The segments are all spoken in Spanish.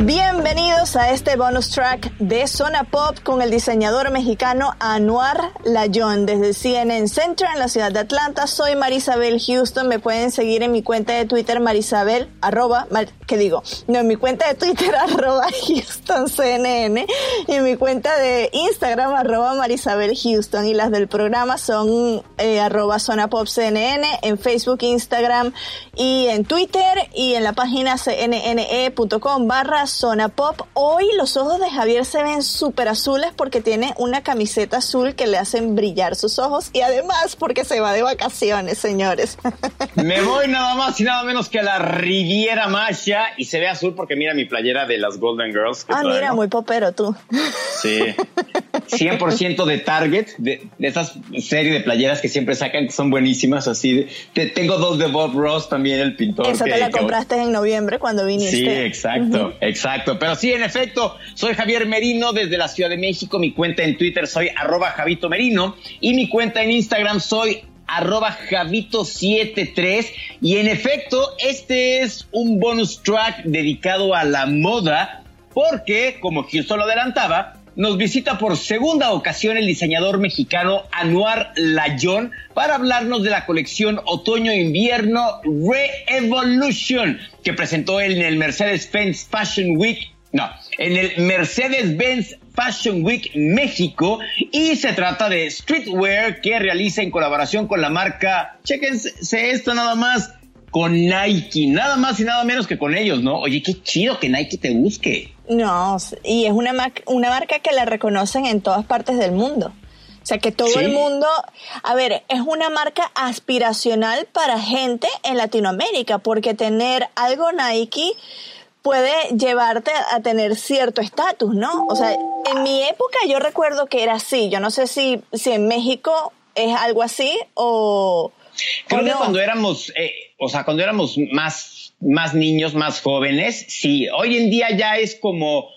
Bienvenidos a este bonus track de Zona Pop con el diseñador mexicano Anuar Layón desde CNN Center en la ciudad de Atlanta. Soy Marisabel Houston. Me pueden seguir en mi cuenta de Twitter Marisabel arroba, ¿qué digo? No, en mi cuenta de Twitter arroba Houston CNN y en mi cuenta de Instagram arroba Marisabel Houston y las del programa son eh, arroba Zona Pop CNN en Facebook, Instagram y en Twitter y en la página cnne.com barra Zona Pop. Hoy los ojos de Javier se ven súper azules porque tiene una camiseta azul que le hacen brillar sus ojos y además porque se va de vacaciones, señores. Me voy nada más y nada menos que a la Riviera Maya y se ve azul porque mira mi playera de las Golden Girls. ah, mira, muy popero tú. Sí. 100% de Target, de, esas series de playeras que siempre sacan que son buenísimas, así. De, tengo dos de Bob Ross también, el pintor. Esa te la compraste en noviembre cuando viniste. Sí, exacto, exacto. Pero sí, en efecto, soy Javier Merino desde la Ciudad de México. Mi cuenta en Twitter soy arroba Javito Merino y mi cuenta en Instagram soy arroba Javito73. Y en efecto, este es un bonus track dedicado a la moda porque, como Houston lo adelantaba, nos visita por segunda ocasión el diseñador mexicano Anuar Layón para hablarnos de la colección Otoño-Invierno Re-Evolution que presentó en el Mercedes-Benz Fashion Week, no, en el Mercedes-Benz Fashion Week México y se trata de streetwear que realiza en colaboración con la marca, chequense esto nada más, con Nike, nada más y nada menos que con ellos, ¿no? Oye, qué chido que Nike te busque. No, y es una, una marca que la reconocen en todas partes del mundo. O sea, que todo el mundo, a ver, es una marca aspiracional para gente en Latinoamérica, porque tener algo Nike puede llevarte a tener cierto estatus, ¿no? O sea, en mi época yo recuerdo que era así. Yo no sé si, si en México es algo así o... Creo que cuando éramos, eh, o sea, cuando éramos más, más niños, más jóvenes, sí. Hoy en día ya es como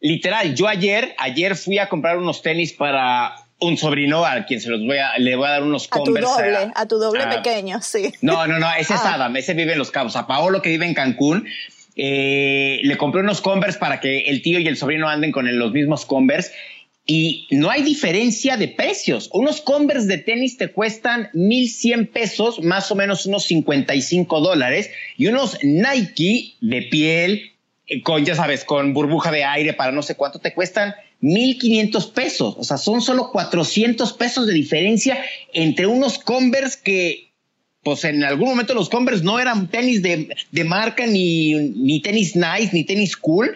literal. Yo ayer, ayer fui a comprar unos tenis para un sobrino a quien se los voy a, le voy a dar unos a Tu doble, a, tu doble pequeño, sí. No, no, no, ese es ah. Adam, ese vive en Los Cabos. A Paolo que vive en Cancún, eh, le compré unos Converse para que el tío y el sobrino anden con los mismos Converse y no hay diferencia de precios. Unos Converse de tenis te cuestan 1100 pesos, más o menos unos 55 dólares, y unos Nike de piel, eh, con, ya sabes, con burbuja de aire para no sé cuánto, te cuestan 1500 pesos. O sea, son solo 400 pesos de diferencia entre unos Converse que, pues en algún momento los Converse no eran tenis de, de marca, ni, ni tenis nice, ni tenis cool.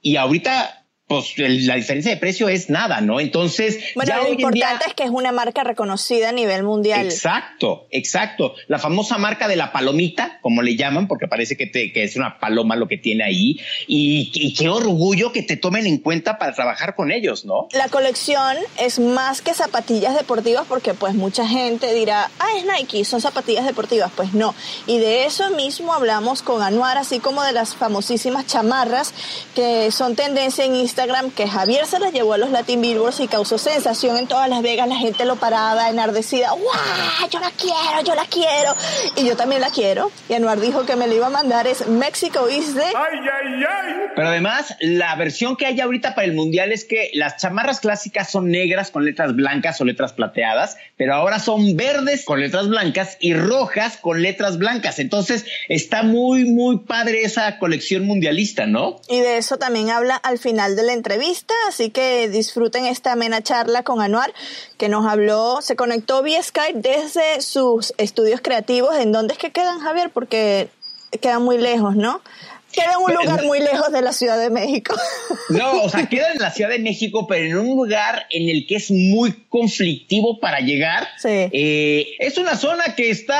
Y ahorita pues la diferencia de precio es nada, ¿no? Entonces, bueno, lo importante es que es una marca reconocida a nivel mundial. Exacto, exacto. La famosa marca de la palomita, como le llaman, porque parece que, que es una paloma lo que tiene ahí. Y, qué orgullo que te tomen en cuenta para trabajar con ellos, ¿no? La colección es más que zapatillas deportivas, porque pues mucha gente dirá, ah, es Nike, son zapatillas deportivas. Pues no. Y de eso mismo hablamos con Anuar, así como de las famosísimas chamarras que son tendencia en Instagram que Javier se las llevó a los Latin Billboards y causó sensación en todas Las Vegas, la gente lo paraba enardecida, ¡guau! Yo la quiero, yo la quiero. Y yo también la quiero. Y Anuar dijo que me la iba a mandar, es México is de... ¡Ay, ay, ay! Pero además, la versión que hay ahorita para el Mundial es que las chamarras clásicas son negras con letras blancas o letras plateadas, pero ahora son verdes con letras blancas y rojas con letras blancas. Entonces, está muy, muy padre esa colección mundialista, ¿no? Y de eso también habla al final de la entrevista, así que disfruten esta amena charla con Anuar, que nos habló, se conectó vía Skype desde sus estudios creativos. ¿En dónde es que quedan, Javier? Porque quedan muy lejos, ¿no? Queda en un lugar muy lejos de la Ciudad de México. No, o sea, queda en la Ciudad de México, pero en un lugar en el que es muy conflictivo para llegar. Sí. Eh, es una zona que está.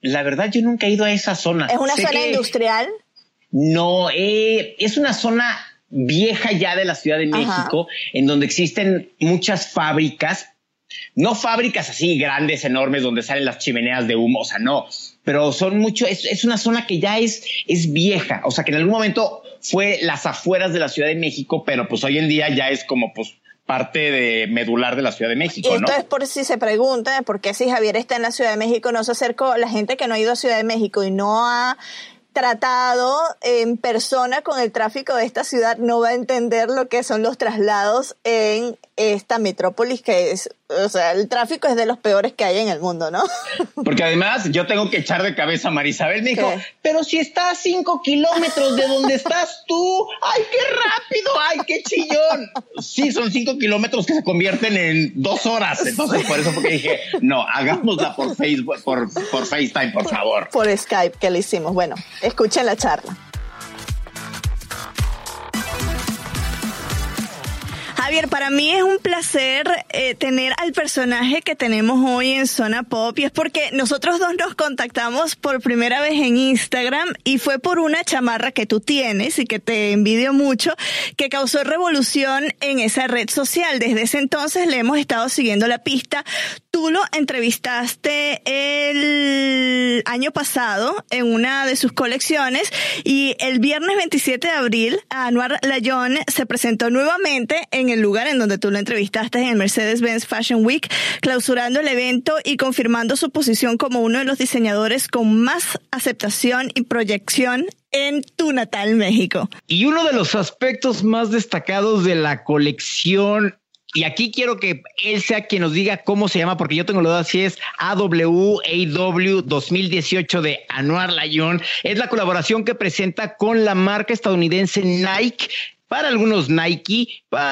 La verdad, yo nunca he ido a esa zona. ¿Es una zona industrial? No, eh, es una zona vieja ya de la Ciudad de México, en donde existen muchas fábricas, no fábricas así grandes, enormes, donde salen las chimeneas de humo, o sea, no, pero son mucho, es, una zona que ya es, es vieja, o sea, que en algún momento fue las afueras de la Ciudad de México, pero pues hoy en día ya es como pues parte de medular de la Ciudad de México. Y entonces, por si se pregunta, ¿por qué si Javier está en la Ciudad de México no se acercó? La gente que no ha ido a Ciudad de México y no ha tratado en persona con el tráfico de esta ciudad no va a entender lo que son los traslados en esta metrópolis que es, o sea, el tráfico es de los peores que hay en el mundo, ¿no? Porque además yo tengo que echar de cabeza a Marisabel. Me dijo, pero si está a cinco kilómetros de donde estás tú, ¡ay, qué rápido! ¡Ay, qué chillón! Sí, son cinco kilómetros que se convierten en dos horas. Entonces, por eso porque dije, no, hagámosla por Facebook, por, por FaceTime, por favor. Por Skype que le hicimos. Bueno, escuchen la charla. Javier, para mí es un placer eh, tener al personaje que tenemos hoy en Zona Pop y es porque nosotros dos nos contactamos por primera vez en Instagram y fue por una chamarra que tú tienes y que te envidio mucho que causó revolución en esa red social. Desde ese entonces le hemos estado siguiendo la pista. Tú lo entrevistaste el año pasado en una de sus colecciones y el viernes 27 de abril Anuar Layón se presentó nuevamente en el lugar en donde tú lo entrevistaste en el Mercedes-Benz Fashion Week, clausurando el evento y confirmando su posición como uno de los diseñadores con más aceptación y proyección en tu natal México. Y uno de los aspectos más destacados de la colección y aquí quiero que él sea quien nos diga cómo se llama, porque yo tengo la duda si es AWAW 2018 de Anuar Layón. Es la colaboración que presenta con la marca estadounidense Nike para algunos Nike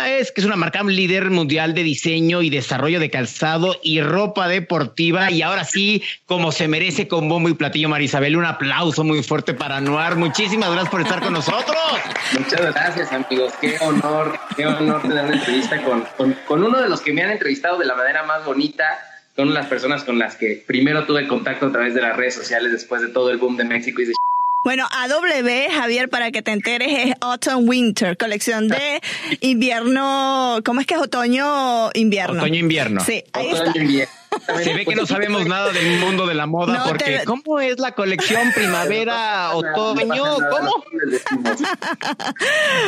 es que es una marca líder mundial de diseño y desarrollo de calzado y ropa deportiva. Y ahora sí, como se merece con bombo y platillo Marisabel, un aplauso muy fuerte para Noir. Muchísimas gracias por estar con nosotros. Muchas gracias amigos, qué honor, qué honor tener una entrevista con, con, uno de los que me han entrevistado de la manera más bonita son las personas con las que primero tuve contacto a través de las redes sociales después de todo el boom de México y de bueno, AW, Javier, para que te enteres, es Autumn Winter, colección de invierno, ¿cómo es que es otoño-invierno? Otoño-invierno. Sí, ahí está. Se ve que no sabemos nada del mundo de la moda porque ¿cómo es la colección primavera, otoño? ¿Cómo?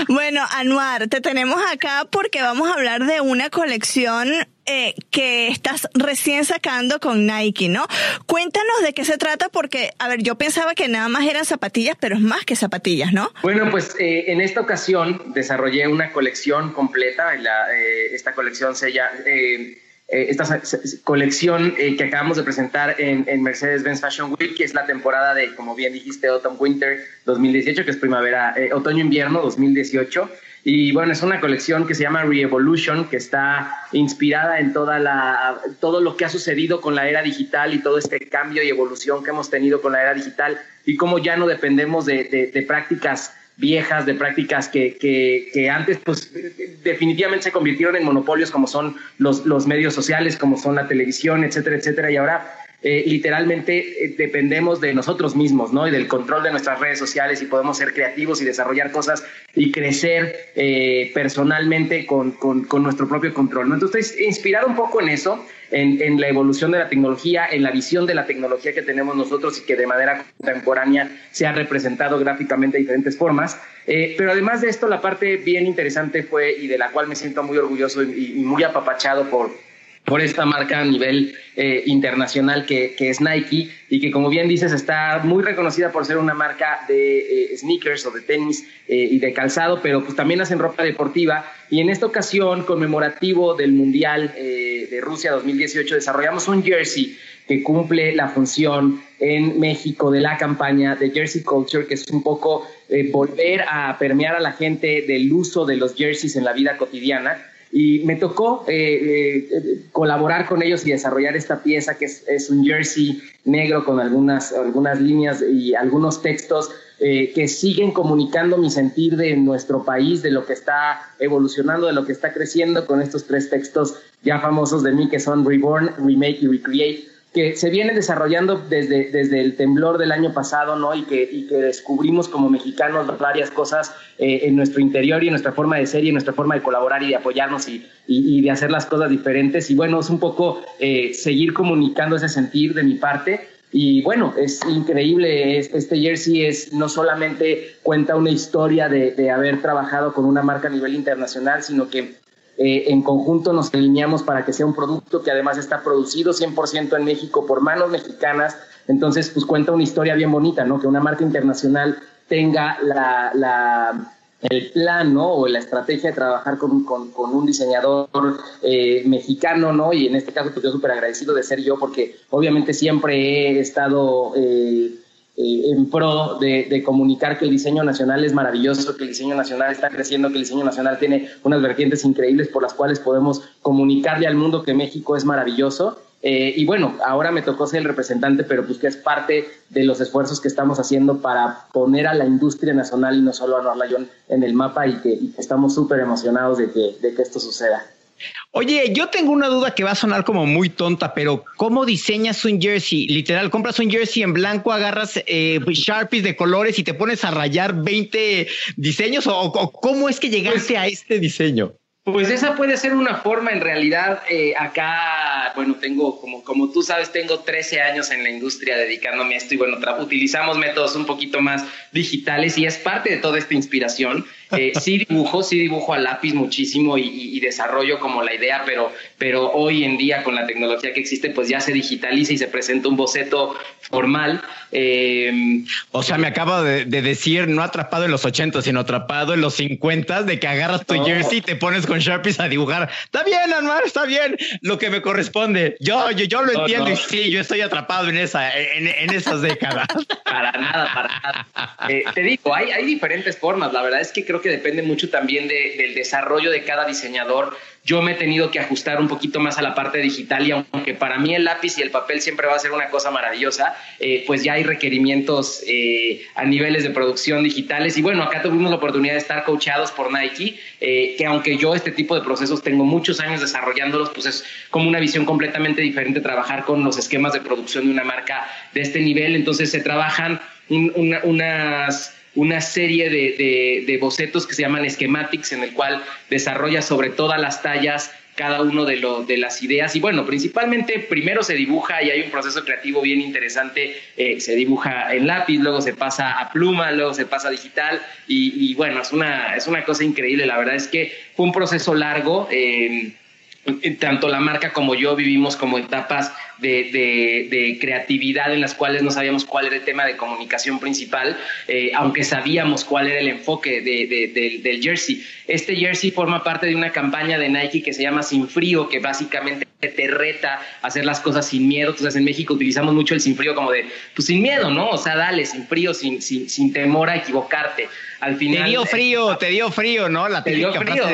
bueno, Anuar, te tenemos acá porque vamos a hablar de una colección eh, que estás recién sacando con Nike, ¿no? Cuéntanos de qué se trata porque, a ver, yo pensaba que nada más eran zapatillas, pero es más que zapatillas, ¿no? Bueno, pues eh, en esta ocasión desarrollé una colección completa. La, eh, esta colección se llama... esta colección que acabamos de presentar en, en Mercedes-Benz Fashion Week, que es la temporada de, como bien dijiste, Autumn Winter 2018, que es primavera, otoño-invierno 2018. Y bueno, es una colección que se llama Reevolution, que está inspirada en toda la, todo lo que ha sucedido con la era digital y todo este cambio y evolución que hemos tenido con la era digital y cómo ya no dependemos de, de, prácticas viejas, de prácticas que, que, que, antes pues definitivamente se convirtieron en monopolios como son los, los medios sociales, como son la televisión, etcétera, etcétera. Y ahora eh, literalmente eh, dependemos de nosotros mismos, ¿no? Y del control de nuestras redes sociales y podemos ser creativos y desarrollar cosas y crecer eh, personalmente con, con, nuestro propio control, ¿no? Entonces, inspirado un poco en eso, en, en, la evolución de la tecnología, en la visión de la tecnología que tenemos nosotros y que de manera contemporánea se ha representado gráficamente de diferentes formas. pero además de esto, la parte bien interesante fue, y de la cual me siento muy orgulloso y, y muy apapachado por por esta marca a nivel eh, internacional que, es Nike y que como bien dices está muy reconocida por ser una marca de eh, sneakers o de tenis eh, y de calzado, pero pues también hacen ropa deportiva. Y en esta ocasión conmemorativo del Mundial de Rusia 2018 desarrollamos un jersey que cumple la función en México de la campaña de Jersey Culture, que es un poco volver a permear a la gente del uso de los jerseys en la vida cotidiana Y me tocó eh, eh, colaborar con ellos y desarrollar esta pieza que es, un jersey negro con algunas, algunas líneas y algunos textos eh, que siguen comunicando mi sentir de nuestro país, de lo que está evolucionando, de lo que está creciendo con estos tres textos ya famosos de mí que son Reborn, Remake y Recreate que se viene desarrollando desde, desde el temblor del año pasado, ¿no? Y que, y que descubrimos como mexicanos varias cosas eh, en nuestro interior y en nuestra forma de ser y en nuestra forma de colaborar y de apoyarnos y, y, de hacer las cosas diferentes. Y bueno, es un poco eh, seguir comunicando ese sentir de mi parte. Y bueno, es increíble, este jersey es no solamente cuenta una historia de, de haber trabajado con una marca a nivel internacional, sino que eh, en conjunto nos alineamos para que sea un producto que además está producido 100% en México por manos mexicanas. Entonces, pues cuenta una historia bien bonita, ¿no? Que una marca internacional tenga la, el plan, ¿no? O la estrategia de trabajar con, con, un diseñador eh, mexicano, ¿no? Y en este caso, pues yo súper agradecido de ser yo porque obviamente siempre he estado... Eh, eh, en pro de, comunicar que el diseño nacional es maravilloso, que el diseño nacional está creciendo, que el diseño nacional tiene unas vertientes increíbles por las cuales podemos comunicarle al mundo que México es maravilloso. Eh, y bueno, ahora me tocó ser el representante, pero pues que es parte de los esfuerzos que estamos haciendo para poner a la industria nacional y no solo a Norlayón en el mapa y que, estamos súper emocionados de que, de que esto suceda. Oye, yo tengo una duda que va a sonar como muy tonta, pero ¿cómo diseñas un jersey? Literal, compras un jersey en blanco, agarras eh, Sharpies de colores y te pones a rayar 20 diseños o, cómo es que llegaste a este diseño? Pues esa puede ser una forma, en realidad, eh, acá, bueno, tengo, como, como tú sabes, tengo 13 años en la industria dedicándome a esto y bueno, utilizamos métodos un poquito más digitales y es parte de toda esta inspiración. Eh, sí dibujo, sí dibujo a lápiz muchísimo y, desarrollo como la idea, pero, pero hoy en día con la tecnología que existe, pues ya se digitaliza y se presenta un boceto formal. Eh, o sea, me acabo de, decir, no atrapado en los 80, sino atrapado en los 50, de que agarras tu jersey y te pones con Sharpies a dibujar. Está bien, Anuar, está bien, lo que me corresponde. Yo, yo, yo lo entiendo y sí, yo estoy atrapado en, esa, en, esas décadas. para nada, para nada. Eh, te digo, hay, hay diferentes formas. La verdad es que creo que depende mucho también del desarrollo de cada diseñador. Yo me he tenido que ajustar un poquito más a la parte digital y aunque para mí el lápiz y el papel siempre va a ser una cosa maravillosa, eh, pues ya hay requerimientos eh, a niveles de producción digitales. Y bueno, acá tuvimos la oportunidad de estar coachados por Nike, eh, que aunque yo este tipo de procesos tengo muchos años desarrollándolos, pues es como una visión completamente diferente trabajar con los esquemas de producción de una marca de este nivel. Entonces se trabajan unas una serie de, bocetos que se llaman schematics, en el cual desarrolla sobre todas las tallas cada uno de, de las ideas. Y bueno, principalmente primero se dibuja y hay un proceso creativo bien interesante. Eh, se dibuja en lápiz, luego se pasa a pluma, luego se pasa a digital. Y, bueno, es una, es una cosa increíble. La verdad es que fue un proceso largo. Eh, tanto la marca como yo vivimos como etapas de, creatividad en las cuales no sabíamos cuál era el tema de comunicación principal, eh, aunque sabíamos cuál era el enfoque del jersey. Este jersey forma parte de una campaña de Nike que se llama Sin Frío, que básicamente te reta a hacer las cosas sin miedo. Entonces en México utilizamos mucho el sin frío como de, pues sin miedo, ¿no? O sea, dale, sin frío, sin, sin, sin temor a equivocarte. Al final, te dio frío, te dio frío, ¿no? La te dio frío.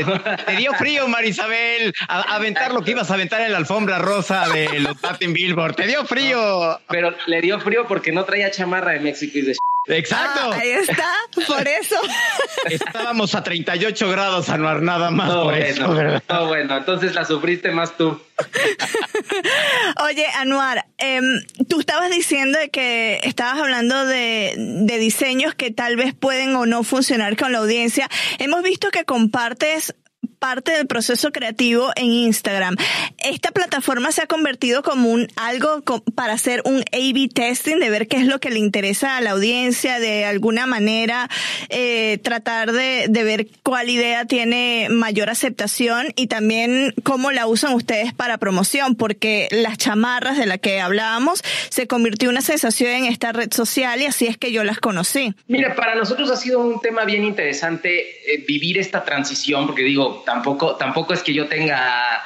te dio frío, Marisabel, a, aventar lo que ibas a aventar en la alfombra rosa de los Latin Billboard. Te dio frío. pero le dio frío porque no traía chamarra de México y de Exacto. Ah, ahí está, por eso. Estábamos a 38 grados, Anuar, nada más por bueno, eso, No, bueno, entonces la sufriste más tú. Oye, Anuar, em, tú estabas diciendo que estabas hablando de, de diseños que tal vez pueden o no funcionar con la audiencia. Hemos visto que compartes parte del proceso creativo en Instagram. Esta plataforma se ha convertido como un algo para hacer un A/B testing de ver qué es lo que le interesa a la audiencia, de alguna manera eh, tratar de, de ver cuál idea tiene mayor aceptación y también cómo la usan ustedes para promoción, porque las chamarras de las que hablábamos se convirtió en una sensación en esta red social y así es que yo las conocí. Mira, para nosotros ha sido un tema bien interesante eh, vivir esta transición, porque digo, tampoco, tampoco es que yo tenga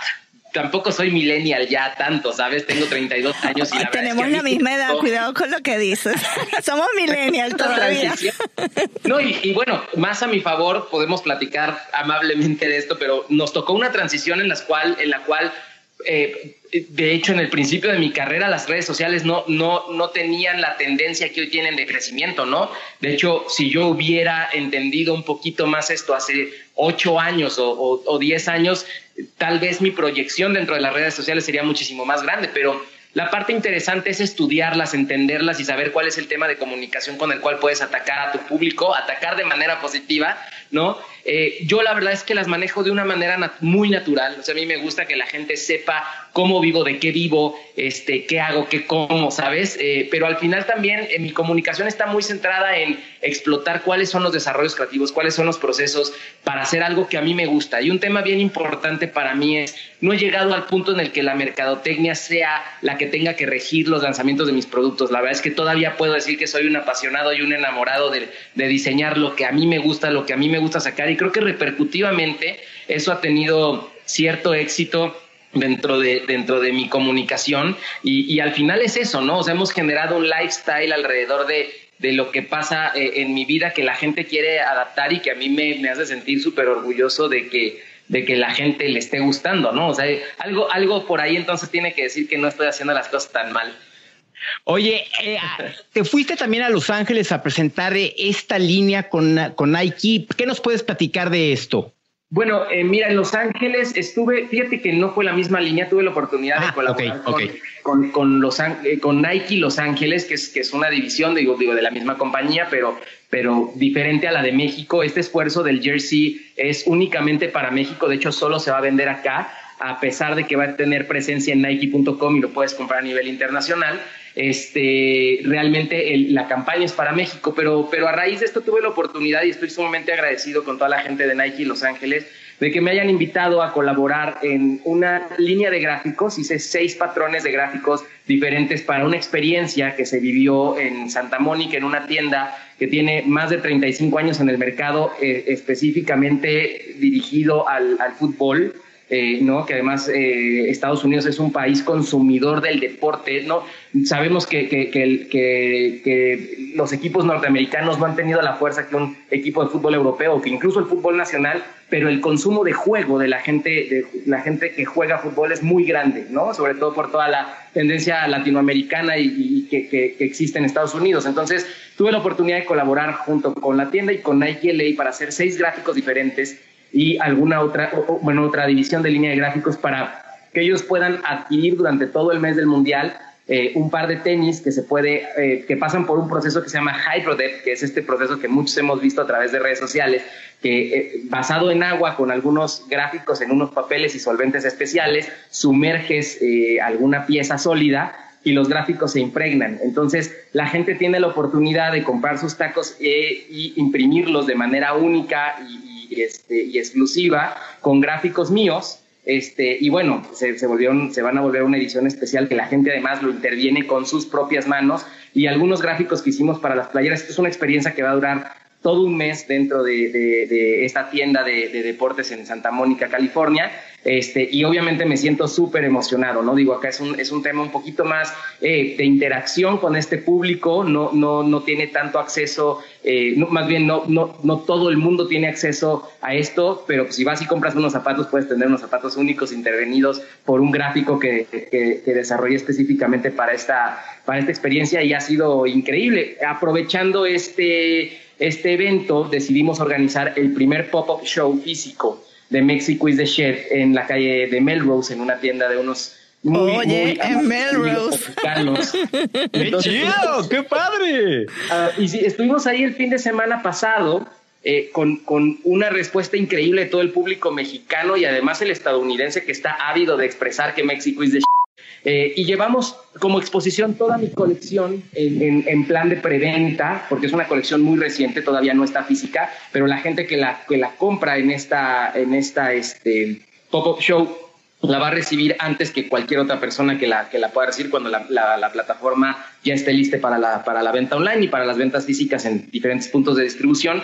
tampoco soy millennial ya tanto, ¿sabes? Tengo 32 años y la Tenemos la misma edad, cuidado con lo que dices. Somos millennial todavía. No, y, bueno, más a mi favor podemos platicar amablemente de esto, pero nos tocó una transición en, las cual, en la cual eh, de hecho, en el principio de mi carrera, las redes sociales no, no, no tenían la tendencia que hoy tienen de crecimiento, ¿no? De hecho, si yo hubiera entendido un poquito más esto hace ocho años o, o diez años, tal vez mi proyección dentro de las redes sociales sería muchísimo más grande, pero la parte interesante es estudiarlas, entenderlas y saber cuál es el tema de comunicación con el cual puedes atacar a tu público, atacar de manera positiva, ¿no? Eh, yo la verdad es que las manejo de una manera muy natural, o sea, a mí me gusta que la gente sepa cómo vivo, de qué vivo, este, qué hago, qué como, ¿sabes? Eh, pero al final también eh, mi comunicación está muy centrada en explotar cuáles son los desarrollos creativos, cuáles son los procesos para hacer algo que a mí me gusta. Y un tema bien importante para mí es, no he llegado al punto en el que la mercadotecnia sea la que tenga que regir los lanzamientos de mis productos. La verdad es que todavía puedo decir que soy un apasionado y un enamorado de, de diseñar lo que a mí me gusta, lo que a mí me gusta sacar. Y creo que repercutivamente eso ha tenido cierto éxito dentro de, dentro de mi comunicación y, al final es eso, ¿no? O sea, hemos generado un lifestyle alrededor de, de lo que pasa eh, en mi vida que la gente quiere adaptar y que a mí me, me hace sentir súper orgulloso de que, de que la gente le esté gustando, ¿no? O sea, algo, algo por ahí entonces tiene que decir que no estoy haciendo las cosas tan mal. Oye, eh, te fuiste también a Los Ángeles a presentar esta línea con, con Nike. ¿Qué nos puedes platicar de esto? Bueno, eh, mira, en Los Ángeles estuve, fíjate que no fue la misma línea, tuve la oportunidad de ah, colaborar Con, con, los, eh, con Nike Los Ángeles, que es, que es una división, digo, digo, de la misma compañía, pero, pero diferente a la de México. Este esfuerzo del jersey es únicamente para México, de hecho solo se va a vender acá, a pesar de que va a tener presencia en Nike.com y lo puedes comprar a nivel internacional. Este, realmente la campaña es para México, pero, pero a raíz de esto tuve la oportunidad y estoy sumamente agradecido con toda la gente de Nike Los Ángeles de que me hayan invitado a colaborar en una línea de gráficos. Hice seis patrones de gráficos diferentes para una experiencia que se vivió en Santa Mónica, en una tienda que tiene más de 35 años en el mercado, eh, específicamente dirigido al, al fútbol. Eh, ¿no? que además eh, Estados Unidos es un país consumidor del deporte. ¿no? Sabemos que, que, que, los equipos norteamericanos no han tenido la fuerza que un equipo de fútbol europeo, que incluso el fútbol nacional, pero el consumo de juego de la gente, de la gente que juega fútbol es muy grande, ¿no? sobre todo por toda la tendencia latinoamericana y, que, existe en Estados Unidos. Entonces, tuve la oportunidad de colaborar junto con la tienda y con Nike LA para hacer seis gráficos diferentes y alguna otra, bueno, otra división de línea de gráficos para que ellos puedan adquirir durante todo el mes del Mundial eh, un par de tenis que se puede, eh, que pasan por un proceso que se llama Hydrodep, que es este proceso que muchos hemos visto a través de redes sociales, que eh, basado en agua con algunos gráficos en unos papeles y solventes especiales, sumerges alguna pieza sólida y los gráficos se impregnan. Entonces, la gente tiene la oportunidad de comprar sus tacos e, imprimirlos de manera única y, este, y exclusiva con gráficos míos. Este, y bueno, se, se, volvieron, se van a volver una edición especial que la gente además lo interviene con sus propias manos y algunos gráficos que hicimos para las playeras. Esto es una experiencia que va a durar todo un mes dentro de, esta tienda de, deportes en Santa Mónica, California. Este, y obviamente me siento súper emocionado, ¿no? Digo, acá es un, es un tema un poquito más eh, de interacción con este público, no, no, no tiene tanto acceso, eh, más bien no, no, no todo el mundo tiene acceso a esto, pero si vas y compras unos zapatos, puedes tener unos zapatos únicos intervenidos por un gráfico que, que, que desarrollé específicamente para esta, para esta experiencia y ha sido increíble. Aprovechando este este evento decidimos organizar el primer pop-up show físico de Mexico is the Chef en la calle de Melrose, en una tienda de unos muy, Oye, en Melrose. ¡Qué chido! ¡Qué padre! Ah, y estuvimos ahí el fin de semana pasado eh, con, con, una respuesta increíble de todo el público mexicano y además el estadounidense que está ávido de expresar que México is the eh, y llevamos como exposición toda mi colección en, plan de preventa, porque es una colección muy reciente, todavía no está física, pero la gente que la, que la compra en esta, en esta este, pop-up show la va a recibir antes que cualquier otra persona que la, que la pueda recibir cuando la, la, plataforma ya esté lista para la, para la venta online y para las ventas físicas en diferentes puntos de distribución.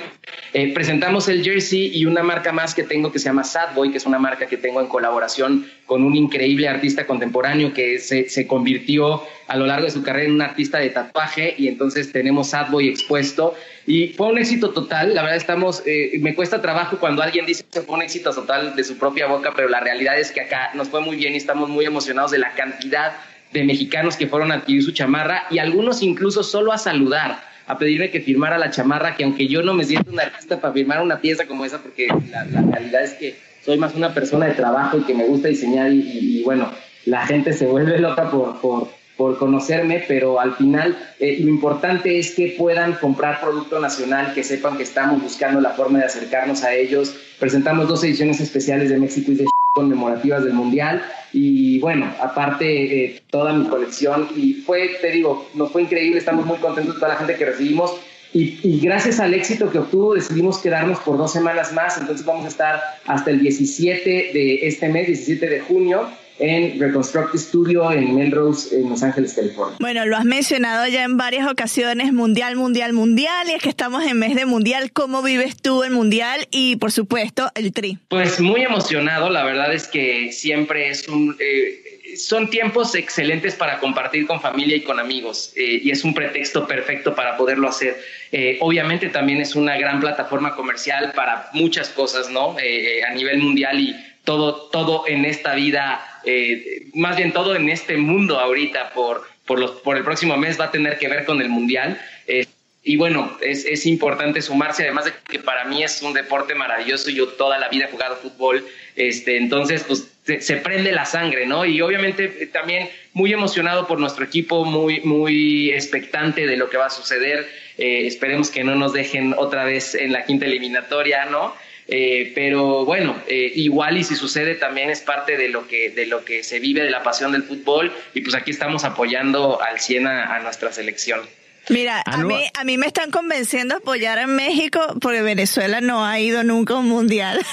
Eh, presentamos el jersey y una marca más que tengo que se llama Sadboy, que es una marca que tengo en colaboración con un increíble artista contemporáneo que se, se convirtió a lo largo de su carrera en un artista de tatuaje y entonces tenemos Sadboy expuesto y fue un éxito total. La verdad estamos, eh, me cuesta trabajo cuando alguien dice que fue un éxito total de su propia boca, pero la realidad es que acá nos fue muy bien y estamos muy emocionados de la cantidad de mexicanos que fueron a adquirir su chamarra y algunos incluso solo a saludar, a pedirme que firmara la chamarra, que aunque yo no me siento un artista para firmar una pieza como esa, porque la, realidad es que soy más una persona de trabajo y que me gusta diseñar y, bueno, la gente se vuelve loca por, por por conocerme, pero al final eh, lo importante es que puedan comprar producto nacional, que sepan que estamos buscando la forma de acercarnos a ellos. Presentamos dos ediciones especiales de México y de conmemorativas del Mundial. Y bueno, aparte eh, toda mi colección. Y fue, te digo, nos fue increíble, estamos muy contentos de toda la gente que recibimos. Y, y, gracias al éxito que obtuvo decidimos quedarnos por dos semanas más, entonces vamos a estar hasta el 17 de este mes, 17 de junio en Reconstruct Studio en Melrose, en Los Ángeles, California. Bueno, lo has mencionado ya en varias ocasiones, mundial, mundial, mundial, y es que estamos en mes de mundial. ¿Cómo vives tú el mundial y, por supuesto, el tri? Pues muy emocionado, la verdad es que siempre es un... Eh, son tiempos excelentes para compartir con familia y con amigos eh, y es un pretexto perfecto para poderlo hacer. Eh, obviamente también es una gran plataforma comercial para muchas cosas, ¿no? a nivel mundial y todo, todo en esta vida eh, más bien todo en este mundo ahorita por, por, los, por el próximo mes va a tener que ver con el Mundial. Eh, y bueno, es, es, importante sumarse, además de que para mí es un deporte maravilloso, yo toda la vida he jugado fútbol, este, entonces pues se, prende la sangre, ¿no? Y obviamente eh, también muy emocionado por nuestro equipo, muy, muy expectante de lo que va a suceder, esperemos que no nos dejen otra vez en la quinta eliminatoria, ¿no? Eh, pero bueno, eh, igual y si sucede también es parte de lo que de lo que se vive de la pasión del fútbol y pues aquí estamos apoyando al 100 a, nuestra selección. Mira, a mí, a mí me están convenciendo a apoyar en México porque Venezuela no ha ido nunca a un mundial.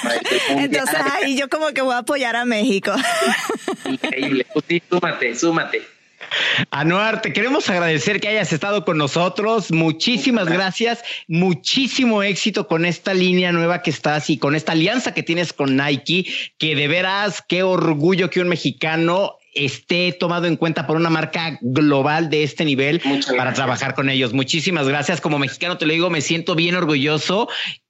Entonces ahí yo como que voy a apoyar a México. Increíble. Pues súmate, súmate. Anuar, te queremos agradecer que hayas estado con nosotros. Muchísimas gracias. Muchísimo éxito con esta línea nueva que estás y con esta alianza que tienes con Nike, que de veras, qué orgullo que un mexicano esté tomado en cuenta por una marca global de este nivel para trabajar con ellos. Muchísimas gracias. Como mexicano te lo digo, me siento bien orgulloso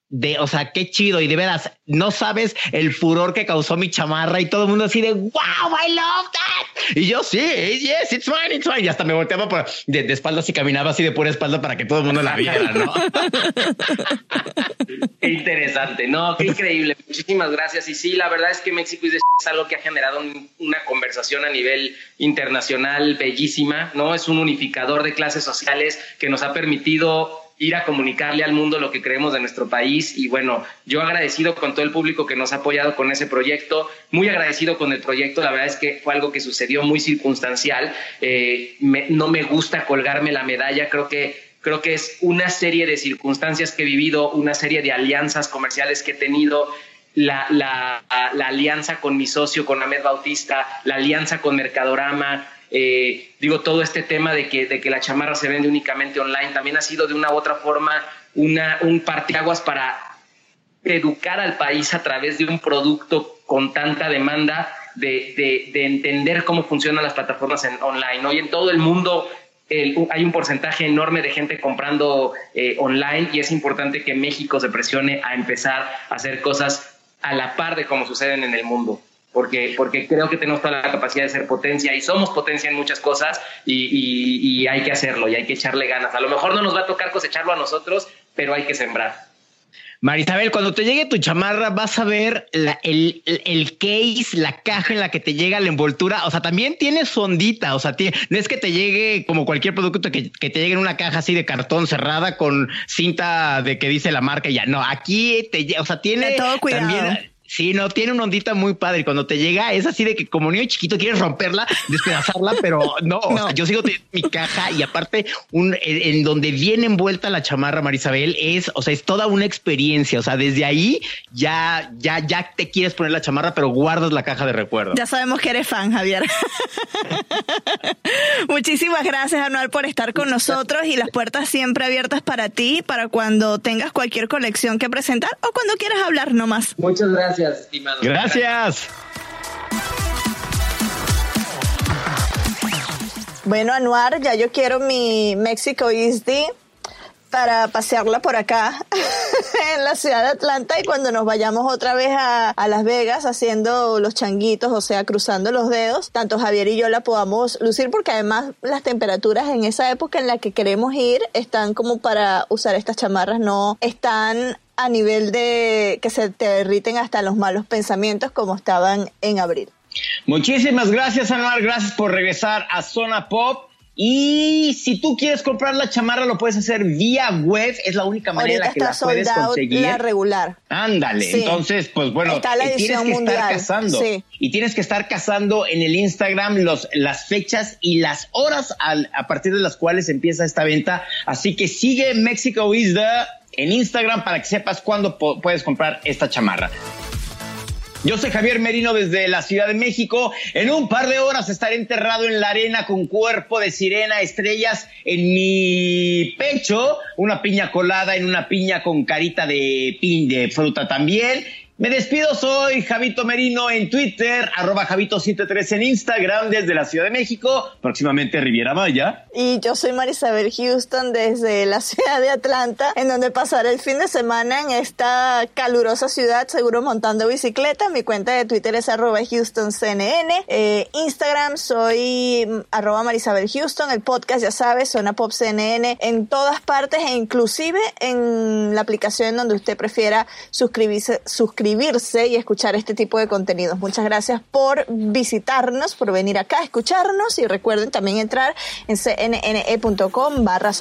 de, o sea, qué chido. Y de veras, no sabes el furor que causó mi chamarra y todo el mundo así de wow, I love that. Y yo sí, yes, it's fine, it's fine. Y hasta me volteaba por, de, de espaldas y caminaba así de pura espalda para que todo el mundo la viera, ¿no? qué interesante, no, qué increíble. Muchísimas gracias. Y sí, la verdad es que México es algo que ha generado una conversación a nivel internacional bellísima, ¿no? Es un unificador de clases sociales que nos ha permitido ir a comunicarle al mundo lo que creemos de nuestro país. Y bueno, yo agradecido con todo el público que nos ha apoyado con ese proyecto, muy agradecido con el proyecto, la verdad es que fue algo que sucedió muy circunstancial, eh, no me gusta colgarme la medalla, creo que creo que es una serie de circunstancias que he vivido, una serie de alianzas comerciales que he tenido, la, la, la, alianza con mi socio, con Ahmed Bautista, la alianza con Mercadorama, eh, digo, todo este tema de que, de que la chamarra se vende únicamente online también ha sido de una u otra forma una, un parteaguas para educar al país a través de un producto con tanta demanda, de, de, entender cómo funcionan las plataformas en online. Hoy en todo el mundo hay un porcentaje enorme de gente comprando eh, online y es importante que México se presione a empezar a hacer cosas a la par de cómo suceden en el mundo porque, porque creo que tenemos toda la capacidad de ser potencia y somos potencia en muchas cosas y, hay que hacerlo y hay que echarle ganas. A lo mejor no nos va a tocar cosecharlo a nosotros, pero hay que sembrar. Marisabel, cuando te llegue tu chamarra, vas a ver el, el, case, la caja en la que te llega la envoltura. O sea, también tiene sondita. O sea, no es que te llegue como cualquier producto que, que, te llegue en una caja así de cartón cerrada con cinta de que dice la marca y ya. No, aquí te, o sea, tiene todo cuidado. Sí, no, tiene una ondita muy padre. Cuando te llega es así de que como niño chiquito quieres romperla, despedazarla, pero no, O sea, yo sigo teniendo mi caja y aparte un, en, donde viene envuelta la chamarra Marisabel es, o sea, es toda una experiencia. O sea, desde ahí ya, ya, ya te quieres poner la chamarra, pero guardas la caja de recuerdo. Ya sabemos que eres fan, Javier. Muchísimas gracias, Anual, por estar con nosotros y las puertas siempre abiertas para ti, para cuando tengas cualquier colección que presentar o cuando quieras hablar nomás. Muchas gracias gracias, estimado. Gracias. Bueno, Anuar, ya yo quiero mi México East para pasearla por acá en la ciudad de Atlanta y cuando nos vayamos otra vez a, a, Las Vegas haciendo los changuitos, o sea, cruzando los dedos, tanto Javier y yo la podamos lucir porque además las temperaturas en esa época en la que queremos ir están como para usar estas chamarras, no están a nivel de que se te derriten hasta los malos pensamientos como estaban en abril. Muchísimas gracias, Anuar. Gracias por regresar a Zona Pop. Y si tú quieres comprar la chamarra, lo puedes hacer vía web. Es la única manera en la que la puedes conseguir. La regular. Ándale. Entonces, pues bueno, Está la tienes que estar cazando. Y tienes que estar cazando en el Instagram los, las fechas y las horas a partir de las cuales empieza esta venta. Así que sigue Mexico is the en Instagram para que sepas cuándo puedes comprar esta chamarra. Yo soy Javier Merino desde la Ciudad de México. En un par de horas estaré enterrado en la arena con cuerpo de sirena, estrellas en mi pecho, una piña colada en una piña con carita de pin de fruta también me despido, soy Javito Merino en Twitter, arroba Javito73 en Instagram desde la Ciudad de México, próximamente Riviera Maya. Y yo soy Marisabel Houston desde la ciudad de Atlanta, en donde pasaré el fin de semana en esta calurosa ciudad, seguro montando bicicleta. Mi cuenta de Twitter es arroba HoustonCNN. Eh, Instagram soy arroba Marisabel Houston. El podcast, ya sabes, Zona Pop CNN en todas partes e inclusive en la aplicación donde usted prefiera suscribirse, suscribirse y escuchar este tipo de contenidos. Muchas gracias por visitarnos, por venir acá a escucharnos y recuerden también entrar en cnne.com barra.